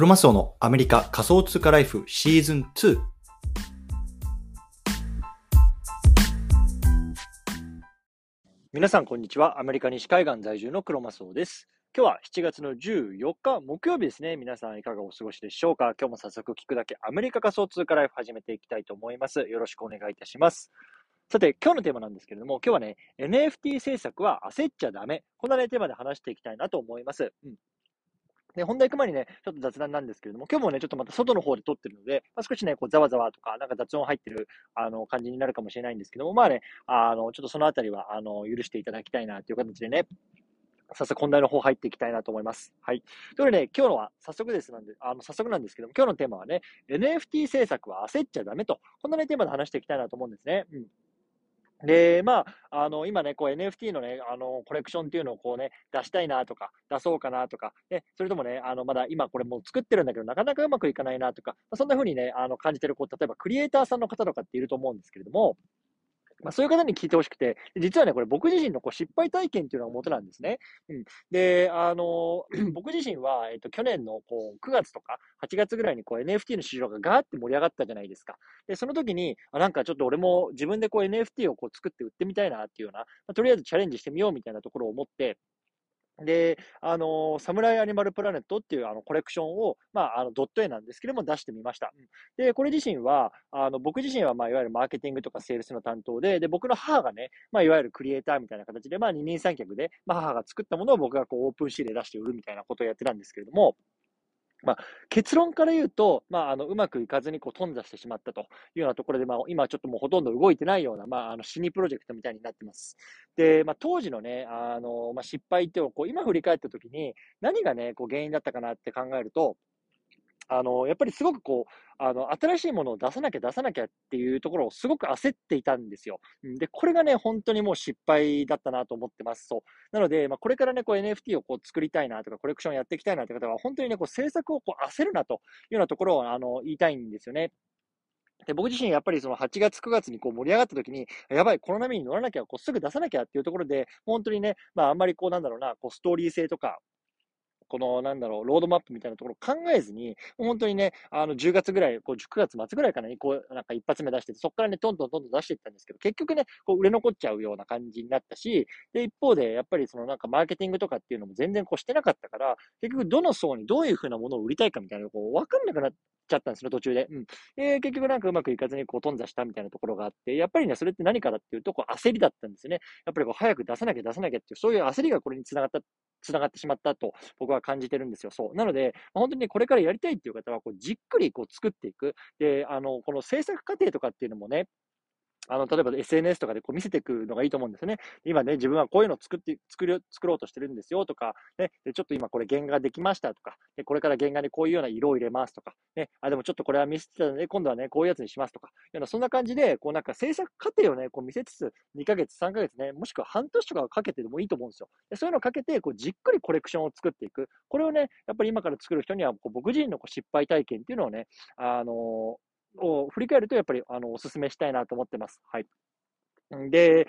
クロマスオのアメリカ仮想通貨ライフシーズン2。皆さんこんにちは。アメリカ西海岸在住のクロマスオです。今日は7月の14日木曜日ですね。皆さんいかがお過ごしでしょうか？今日も早速聞くだけアメリカ仮想通貨ライフ始めていきたいと思います。よろしくお願いいたします。さて、今日のテーマなんですけれども、今日はね、NFT 政策は焦っちゃダメ。こんなね、テーマで話していきたいなと思います。うん。で、本題行く前にね、ちょっと雑談なんですけれども、今日もね、ちょっとまた外の方で撮ってるので、まあ、少しね、こう、ざわざわとか、なんか雑音入ってる、あの、感じになるかもしれないんですけども、まあね、あの、ちょっとそのあたりは、あの、許していただきたいなという形でね、早速本題の方入っていきたいなと思います。はい。ということで、ね、今日のは早速ですなんで、あの、早速なんですけども、今日のテーマはね、NFT 政策は焦っちゃダメと、こんなね、テーマで話していきたいなと思うんですね。うん。で、まあ、あの、今ね、こう NFT のね、あの、コレクションっていうのをこうね、出したいなとか、出そうかなとか、ね、それともね、あの、まだ今これもう作ってるんだけど、なかなかうまくいかないなとか、そんな風にね、あの、感じてる、こう、例えばクリエイターさんの方とかっていると思うんですけれども、まあ、そういう方に聞いてほしくて、実はね、これ僕自身のこう失敗体験っていうのが元なんですね。うん。で、あの、僕自身は、えっと、去年のこう9月とか8月ぐらいにこう NFT の市場がガーって盛り上がったじゃないですか。で、その時に、あなんかちょっと俺も自分でこう NFT をこう作って売ってみたいなっていうような、まあ、とりあえずチャレンジしてみようみたいなところを思って、で、あの、サムライアニマルプラネットっていうあのコレクションを、まあ、あのドット絵なんですけども出してみました。で、これ自身は、あの僕自身は、まあ、いわゆるマーケティングとかセールスの担当で、で、僕の母がね、まあ、いわゆるクリエイターみたいな形で、まあ、二人三脚で、まあ、母が作ったものを僕がこうオープンシーで出して売るみたいなことをやってたんですけれども、まあ、結論から言うと、まあ、あのうまくいかずにこう頓挫してしまったというようなところで、まあ、今ちょっともうほとんど動いてないような、まあ、あの死にプロジェクトみたいになってます。で、まあ、当時のね、あのまあ、失敗ってをこう今振り返ったときに、何がね、こう原因だったかなって考えると、あの、やっぱりすごくこう、あの、新しいものを出さなきゃ出さなきゃっていうところをすごく焦っていたんですよ。で、これがね、本当にもう失敗だったなと思ってます。そう。なので、まあ、これからね、こう NFT をこう作りたいなとか、コレクションやっていきたいなって方は、本当にね、こう制作をこう焦るなというようなところを、あの、言いたいんですよね。で、僕自身やっぱりその8月、9月にこう盛り上がった時に、やばい、この波に乗らなきゃ、こうすぐ出さなきゃっていうところで、本当にね、まああんまりこうなんだろうな、こうストーリー性とか、この、なんだろう、ロードマップみたいなところを考えずに、本当にね、あの、10月ぐらい、こう、9月末ぐらいかなね、こう、なんか一発目出してて、そこからね、どんどんどんどん出していったんですけど、結局ね、こう、売れ残っちゃうような感じになったし、で、一方で、やっぱりそのなんかマーケティングとかっていうのも全然こうしてなかったから、結局どの層にどういうふうなものを売りたいかみたいなのこう、わかんなくなっちゃったんですよ、途中で。うん。え結局なんかうまくいかずにこう、頓挫したみたいなところがあって、やっぱりね、それって何かだっていうと、こう、焦りだったんですね。やっぱりこう、早く出さなきゃ出さなきゃっていう、そういう焦りがこれにつながった繋がってしまったと僕は感じてるんですよ。そう。なのでま、本当に、これからやりたいっていう方は、こうじっくりこう作っていく。で、あの、この制作過程とかっていうのもね、あの、例えば SNS とかでこう見せていくのがいいと思うんですよね。今ね、自分はこういうのを作って、作る、作ろうとしてるんですよとか、ね、で、ちょっと今これ原画ができましたとか、で、これから原画にこういうような色を入れますとか、ね、あ、でもちょっとこれは見せてたので、今度はね、こういうやつにしますとか、よう、そんな感じで、こうなんか制作過程をね、こう見せつつ、2ヶ月、3ヶ月ね、もしくは半年とかかけてでもいいと思うんですよ。でそういうのをかけて、こうじっくりコレクションを作っていく。これをね、やっぱり今から作る人には、こう僕自身のこう失敗体験っていうのをね、あのー、を振り返ると、やっぱり、あの、お勧めしたいなと思ってます。はい。で、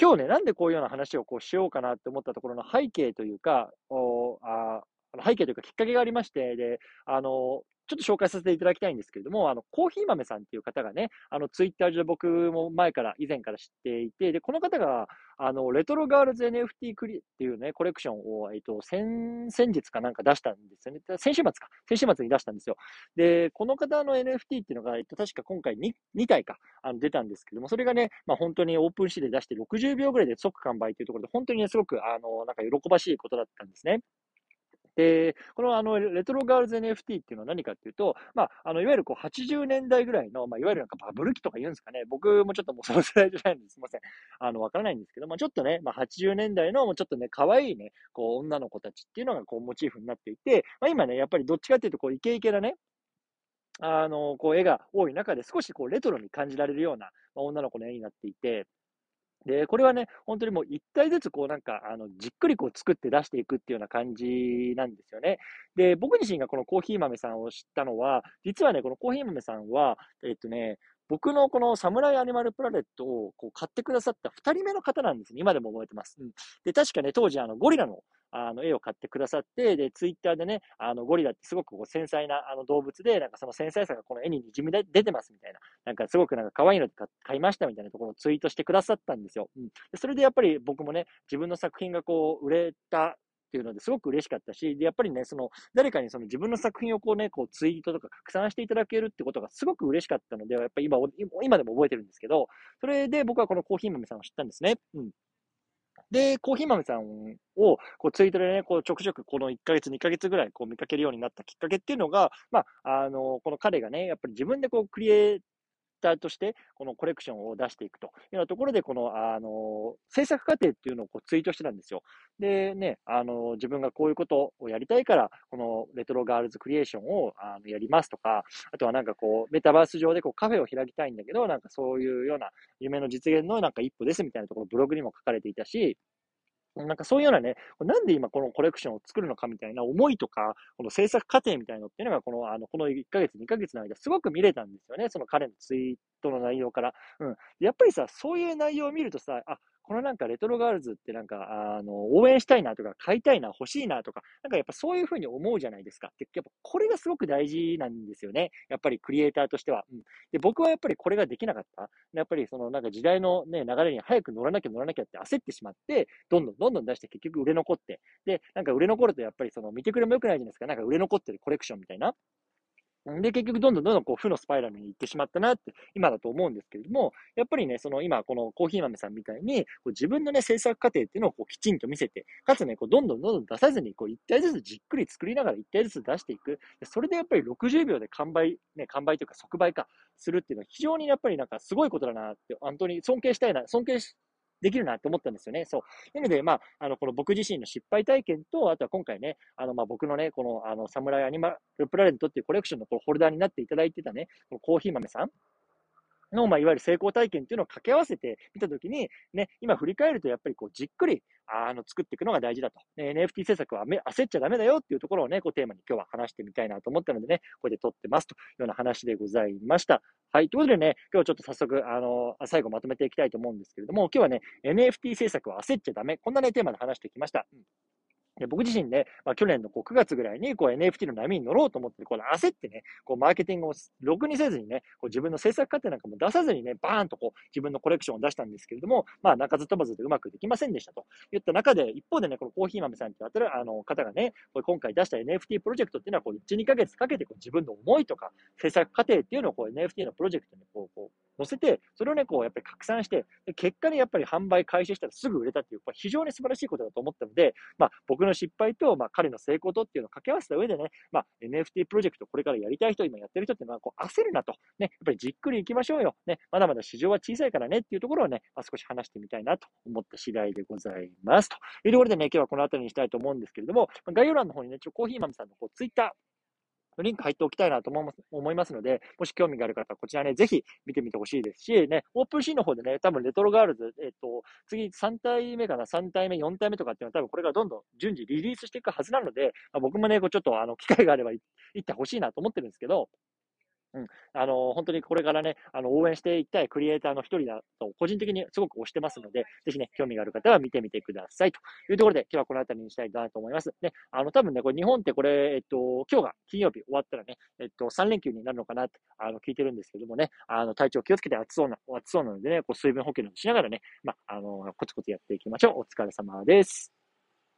今日ね、なんでこういうような話をこうしようかなって思ったところの背景というか、おあ背景というかきっかけがありまして、で、あの、ちょっと紹介させていただきたいんですけれども、あの、コーヒー豆さんっていう方がね、あの、ツイッター上で僕も前から、以前から知っていて、で、この方が、あの、レトロガールズ NFT クリっていうね、コレクションを、えっと、先、先日かなんか出したんですよね。先週末か。先週末に出したんですよ。で、この方の NFT っていうのが、えっと、確か今回 2, 2体か、あの、出たんですけども、それがね、まあ本当にオープンシーで出して60秒ぐらいで即完売というところで、本当にね、すごく、あの、なんか喜ばしいことだったんですね。で、このあのレトロガールズ NFT っていうのは何かっていうと、まあ、あのいわゆるこう80年代ぐらいの、まあ、いわゆるなんかバブル期とか言うんですかね、僕もちょっともうその世代じゃないんです、すみません。あの、わからないんですけど、まあ、ちょっとね、まあ、80年代のもうちょっとね、可愛いね、こう女の子たちっていうのがこうモチーフになっていて、まあ、今ね、やっぱりどっちかっていうとこうイケイケなね、あの、こう絵が多い中で少しこうレトロに感じられるような、ま、女の子の絵になっていて、で、これはね、本当にもう一体ずつこうなんか、あの、じっくりこう作って出していくっていうような感じなんですよね。で、僕自身がこのコーヒー豆さんを知ったのは、実はね、このコーヒー豆さんは、えっとね、僕のこのサムライアニマルプラネットをこう買ってくださった2人目の方なんですね。今でも覚えてます。うん、で、確かね、当時あのゴリラのあの絵を買ってくださって、で、ツイッターでね、あのゴリラってすごくこう繊細なあの動物で、なんかその繊細さがこの絵に滲み出てますみたいな、なんかすごくなんか可愛いので買いましたみたいなところをツイートしてくださったんですよ。うん、でそれでやっぱり僕もね、自分の作品がこう売れたっていうのですごく嬉しかったし、で、やっぱりね、その、誰かにその自分の作品をこうね、こうツイートとか拡散していただけるってことがすごく嬉しかったので、やっぱり今、今でも覚えてるんですけど、それで僕はこのコーヒー豆さんを知ったんですね。うん。で、コーヒー豆さんを、こう、ツイートでね、こう、ちょくちょくこの1ヶ月、2ヶ月ぐらい、こう、見かけるようになったきっかけっていうのが、まあ、あの、この彼がね、やっぱり自分でこう、クリエイターとして、このコレクションを出していくというようなところで、この、あの、制作過程っていうのをこうツイートしてたんですよ。で、ね、あの、自分がこういうことをやりたいから、このレトロガールズクリエーションをあのやりますとか、あとはなんかこう、メタバース上でこうカフェを開きたいんだけど、なんかそういうような夢の実現のなんか一歩ですみたいなところ、ブログにも書かれていたし、なんかそういうようなね、なんで今このコレクションを作るのかみたいな思いとか、この制作過程みたいなのっていうのが、この、あの、この1ヶ月、2ヶ月の間、すごく見れたんですよね。その彼のツイートの内容から。うん。やっぱりさ、そういう内容を見るとさ、あ、このなんかレトロガールズってなんか、あの、応援したいなとか、買いたいな、欲しいなとか、なんかやっぱそういうふうに思うじゃないですか。で、やっぱこれがすごく大事なんですよね。やっぱりクリエイターとしては。うん。で、僕はやっぱりこれができなかった。やっぱりそのなんか時代のね、流れに早く乗らなきゃ乗らなきゃって焦ってしまって、どんどんどんどん出して結局売れ残って。で、なんか売れ残るとやっぱりその見てくれも良くないじゃないですか。なんか売れ残ってるコレクションみたいな。で、結局どんどんどんどんこう負のスパイラルに行ってしまったなって今だと思うんですけれども、やっぱりね、その今このコーヒー豆さんみたいに、こう自分のね、制作過程っていうのをこうきちんと見せて、かつね、こうどんどんどんどん出さずに、こう一体ずつじっくり作りながら一体ずつ出していく。それでやっぱり60秒で完売、ね、完売というか即売化するっていうのは非常にやっぱりなんかすごいことだなって、本当に尊敬したいな、尊敬できるなって思ったんですよね。そう。なので、まあ、あの、この僕自身の失敗体験と、あとは今回ね、あの、まあ、僕のね、この、あの、サムライアニマルプラネットっていうコレクションのこのホルダーになっていただいてたね、このコーヒー豆さんの、まあ、いわゆる成功体験っていうのを掛け合わせてみたときに、ね、今振り返るとやっぱりこうじっくり、あの、作っていくのが大事だと。ね、NFT 制作は焦っちゃダメだよっていうところをね、こうテーマに今日は話してみたいなと思ったのでね、これで撮ってますというような話でございました。はい。ということでね、今日ちょっと早速、あの、最後まとめていきたいと思うんですけれども、今日はね、NFT 制作は焦っちゃダメ。こんなね、テーマで話してきました。うんで僕自身ね、まあ、去年のこう9月ぐらいにこう NFT の波に乗ろうと思って、こう焦ってね、こうマーケティングをろくにせずにね、こう自分の制作過程なんかも出さずにね、バーンとこう自分のコレクションを出したんですけれども、まあ、鳴かず飛ばずでうまくできませんでしたと。言った中で、一方でね、このコーヒー豆さんってあたるあの方がね、これ今回出した NFT プロジェクトっていうのはこう1、2ヶ月かけてこう自分の思いとか制作過程っていうのをこう NFT のプロジェクトにこうこう載せて、それをね、こう、やっぱり拡散して、結果にやっぱり販売開始したらすぐ売れたっていう、非常に素晴らしいことだと思ったので、まあ、僕の失敗と、まあ、彼の成功とっていうのを掛け合わせた上でね、まあ、NFT プロジェクトこれからやりたい人、今やってる人っていうのは、こう、焦るなと。ね、やっぱりじっくり行きましょうよ。ね、まだまだ市場は小さいからねっていうところをね、まあ、少し話してみたいなと思った次第でございます。というところでね、今日はこの辺りにしたいと思うんですけれども、概要欄の方にね、ちょコーヒーマンさんのこうツイッター、リンク入っておきたいなと思いますので、もし興味がある方はこちらね、ぜひ見てみてほしいですし、ね、オープンシーンの方でね、多分レトロガールズ、えっ、と、次3体目かな、3体目、4体目とかっていうのは多分これがどんどん順次リリースしていくはずなので、まあ、僕もね、ちょっとあの、機会があれば行ってほしいなと思ってるんですけど、うん。あの、本当にこれからね、あの、応援していきたいクリエイターの一人だと、個人的にすごく推してますので、ぜひね、興味がある方は見てみてください。というところで、今日はこの辺りにしたいなと思います。ね、あの、多分ね、これ日本ってこれ、えっと、今日が金曜日終わったらね、えっと、3連休になるのかなって、あの、聞いてるんですけどもね、あの、体調気をつけて暑そうな、暑そうなのでね、こう、水分補給をしながらね、まあ、あの、コツコツやっていきましょう。お疲れ様です。